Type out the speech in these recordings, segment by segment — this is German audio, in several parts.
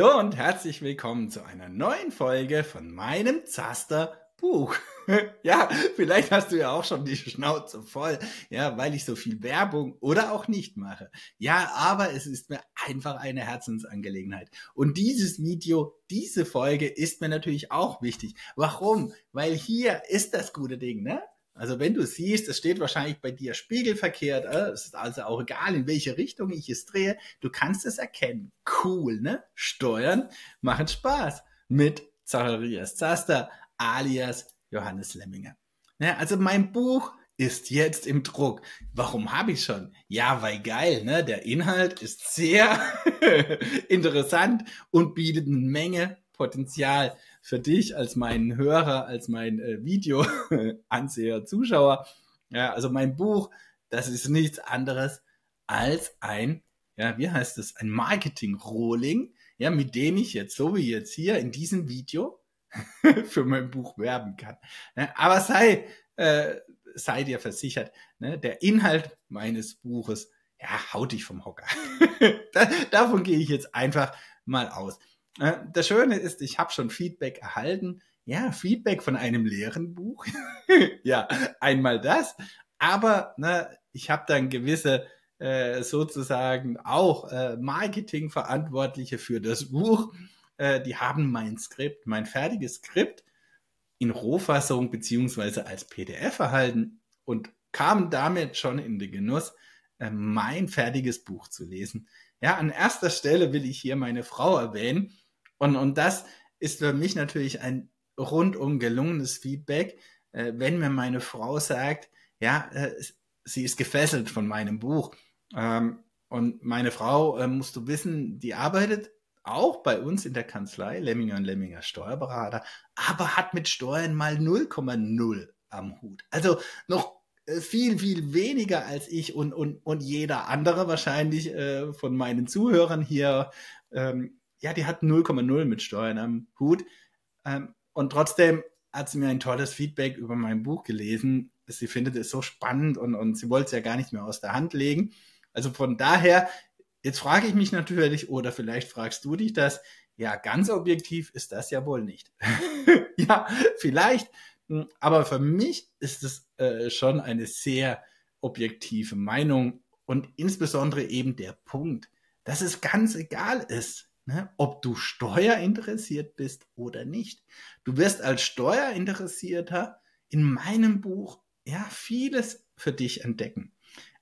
Hallo und herzlich willkommen zu einer neuen Folge von meinem Zaster Buch. ja, vielleicht hast du ja auch schon die Schnauze voll, ja, weil ich so viel Werbung oder auch nicht mache. Ja, aber es ist mir einfach eine Herzensangelegenheit. Und dieses Video, diese Folge ist mir natürlich auch wichtig. Warum? Weil hier ist das gute Ding, ne? Also wenn du siehst, es steht wahrscheinlich bei dir spiegelverkehrt, äh, es ist also auch egal, in welche Richtung ich es drehe, du kannst es erkennen. Cool, ne? Steuern machen Spaß mit Zacharias Zaster alias Johannes Lemminger. Ja, also mein Buch ist jetzt im Druck. Warum habe ich schon? Ja, weil geil, ne? Der Inhalt ist sehr interessant und bietet eine Menge Potenzial für dich als mein Hörer, als mein äh, Videoanseher, Zuschauer. Ja, also mein Buch, das ist nichts anderes als ein, ja, wie heißt es, ein Marketing-Rolling, ja, mit dem ich jetzt, so wie jetzt hier in diesem Video, für mein Buch werben kann. Ja, aber sei, äh, sei dir versichert, ne, der Inhalt meines Buches, ja, haut dich vom Hocker. da, davon gehe ich jetzt einfach mal aus. Äh, das Schöne ist, ich habe schon Feedback erhalten. Ja, Feedback von einem leeren Buch. ja, einmal das. Aber ne, ich habe dann gewisse äh, sozusagen auch äh, Marketingverantwortliche für das Buch. Äh, die haben mein Skript, mein fertiges Skript in Rohfassung beziehungsweise als PDF erhalten und kamen damit schon in den Genuss, äh, mein fertiges Buch zu lesen. Ja, an erster Stelle will ich hier meine Frau erwähnen, und, und das ist für mich natürlich ein rundum gelungenes Feedback, äh, wenn mir meine Frau sagt, ja, äh, sie ist gefesselt von meinem Buch. Ähm, und meine Frau, äh, musst du wissen, die arbeitet auch bei uns in der Kanzlei, Lemminger und Lemminger Steuerberater, aber hat mit Steuern mal 0,0 am Hut. Also noch äh, viel, viel weniger als ich und, und, und jeder andere wahrscheinlich äh, von meinen Zuhörern hier ähm, ja, die hat 0,0 mit Steuern am Hut. Ähm, und trotzdem hat sie mir ein tolles Feedback über mein Buch gelesen. Sie findet es so spannend und, und sie wollte es ja gar nicht mehr aus der Hand legen. Also von daher, jetzt frage ich mich natürlich, oder vielleicht fragst du dich das, ja, ganz objektiv ist das ja wohl nicht. ja, vielleicht, hm, aber für mich ist es äh, schon eine sehr objektive Meinung und insbesondere eben der Punkt, dass es ganz egal ist, ne, ob du steuerinteressiert bist oder nicht. Du wirst als Steuerinteressierter in meinem Buch ja vieles für dich entdecken.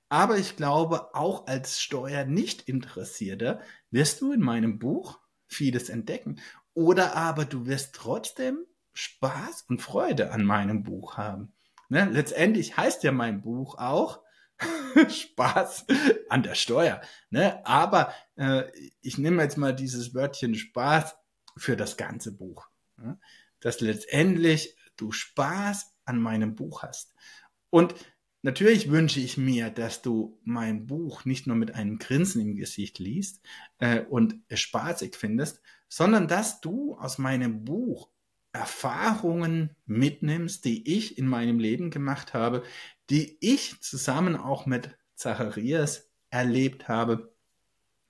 Aber ich glaube, auch als Steuernichtinteressierter wirst du in meinem Buch vieles entdecken. Oder aber du wirst trotzdem Spaß und Freude an meinem Buch haben. Ne? Letztendlich heißt ja mein Buch auch Spaß an der Steuer. Ne? Aber äh, ich nehme jetzt mal dieses Wörtchen Spaß für das ganze Buch. Ne? Dass letztendlich du Spaß an meinem Buch hast. Und natürlich wünsche ich mir, dass du mein Buch nicht nur mit einem Grinsen im Gesicht liest äh, und es spaßig findest, sondern dass du aus meinem Buch Erfahrungen mitnimmst, die ich in meinem Leben gemacht habe, die ich zusammen auch mit Zacharias erlebt habe.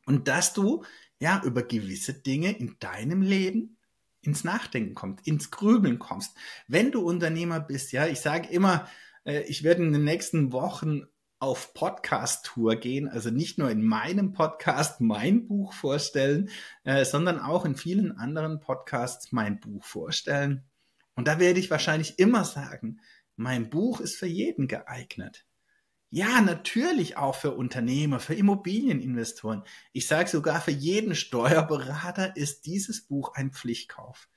Und dass du ja über gewisse Dinge in deinem Leben ins Nachdenken kommst, ins Grübeln kommst. Wenn du Unternehmer bist, ja, ich sage immer, äh, ich werde in den nächsten Wochen auf Podcast-Tour gehen, also nicht nur in meinem Podcast mein Buch vorstellen, äh, sondern auch in vielen anderen Podcasts mein Buch vorstellen. Und da werde ich wahrscheinlich immer sagen, mein Buch ist für jeden geeignet. Ja, natürlich auch für Unternehmer, für Immobilieninvestoren. Ich sage sogar für jeden Steuerberater ist dieses Buch ein Pflichtkauf.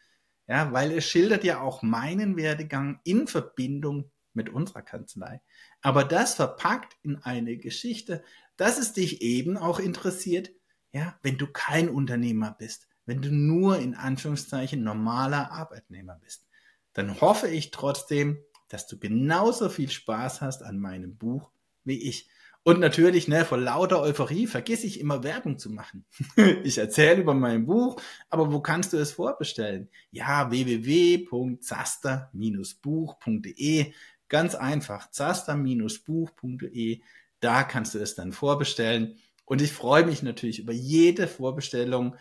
Ja, weil es schildert ja auch meinen Werdegang in Verbindung mit unserer Kanzlei. Aber das verpackt in eine Geschichte, dass es dich eben auch interessiert, ja, wenn du kein Unternehmer bist, wenn du nur in Anführungszeichen normaler Arbeitnehmer bist. Dann hoffe ich trotzdem, dass du genauso viel Spaß hast an meinem Buch wie ich. Und natürlich, ne, vor lauter Euphorie vergiss ich immer Werbung zu machen. ich erzähle über mein Buch, aber wo kannst du es vorbestellen? Ja, www.zaster-buch.de. Ganz einfach, zaster-buch.de. Da kannst du es dann vorbestellen. Und ich freue mich natürlich über jede Vorbestellung,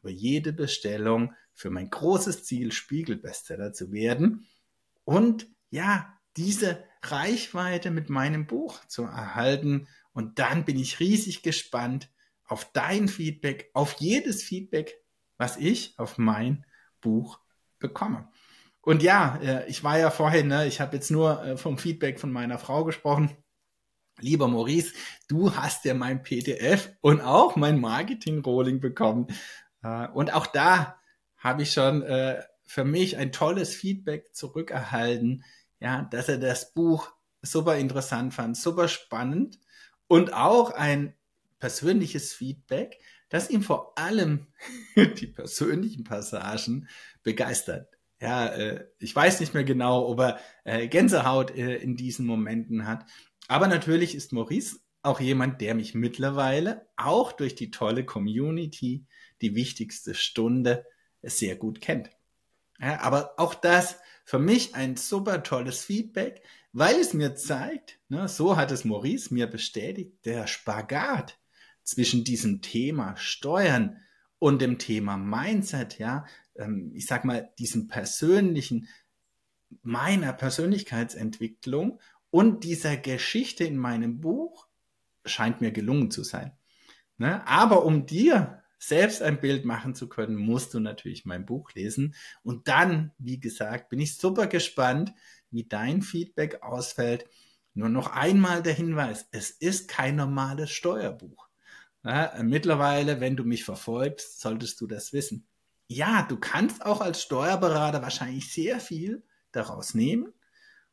über jede Bestellung für mein großes Ziel, Spiegelbestseller zu werden und ja, diese Reichweite mit meinem Buch zu erhalten. Und dann bin ich riesig gespannt auf dein Feedback, auf jedes Feedback, was ich auf mein Buch bekomme. Und ja, äh, ich war ja vorhin, ne, ich habe jetzt nur äh, vom Feedback von meiner Frau gesprochen. Lieber Maurice, du hast ja mein PDF und auch mein Marketing-Rolling bekommen. Äh, und auch da habe ich schon für mich ein tolles Feedback zurückerhalten, ja, dass er das Buch super interessant fand, super spannend und auch ein persönliches Feedback, das ihm vor allem die persönlichen Passagen begeistert. Ja, äh, ich weiß nicht mehr genau, ob er äh, Gänsehaut äh, in diesen Momenten hat. Aber natürlich ist Maurice auch jemand, der mich mittlerweile auch durch die tolle Community, die wichtigste Stunde, sehr gut kennt. Ja, aber auch das für mich ein super tolles Feedback, weil es mir zeigt, ne, so hat es Maurice mir bestätigt, der Spagat zwischen diesem Thema Steuern und dem Thema Mindset, ja, ähm, ich sag mal, diesem persönlichen, meiner Persönlichkeitsentwicklung und dieser Geschichte in meinem Buch scheint mir gelungen zu sein. Ne? Aber um dir selbst ein Bild machen zu können, musst du natürlich mein Buch lesen. Und dann, wie gesagt, bin ich super gespannt, wie dein Feedback ausfällt. Nur noch einmal der Hinweis, es ist kein normales Steuerbuch. Ja, mittlerweile, wenn du mich verfolgst, solltest du das wissen. Ja, du kannst auch als Steuerberater wahrscheinlich sehr viel daraus nehmen.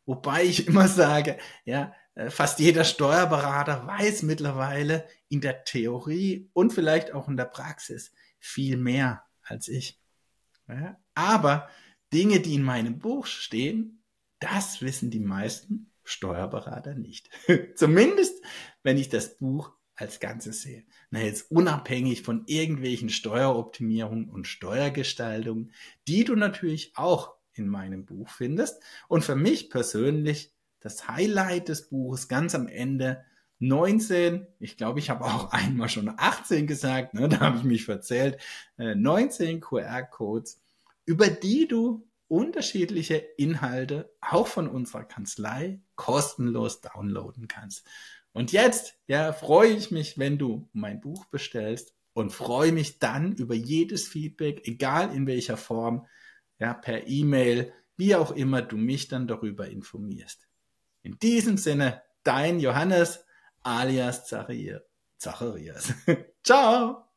Wobei ich immer sage, ja, fast jeder Steuerberater weiß mittlerweile in der Theorie und vielleicht auch in der Praxis viel mehr als ich. Aber Dinge, die in meinem Buch stehen, das wissen die meisten Steuerberater nicht. Zumindest, wenn ich das Buch als Ganzes sehe. Na, jetzt unabhängig von irgendwelchen Steueroptimierungen und Steuergestaltungen, die du natürlich auch in meinem Buch findest. Und für mich persönlich das Highlight des Buches ganz am Ende 19, ich glaube, ich habe auch einmal schon 18 gesagt, ne, da habe ich mich verzählt, 19 äh, QR-Codes, über die du unterschiedliche Inhalte auch von unserer Kanzlei kostenlos downloaden kannst. Und jetzt, ja, freue ich mich, wenn du mein Buch bestellst und freue mich dann über jedes Feedback, egal in welcher Form, ja, per E-Mail, wie auch immer du mich dann darüber informierst. In diesem Sinne, dein Johannes alias Zacharias. Ciao.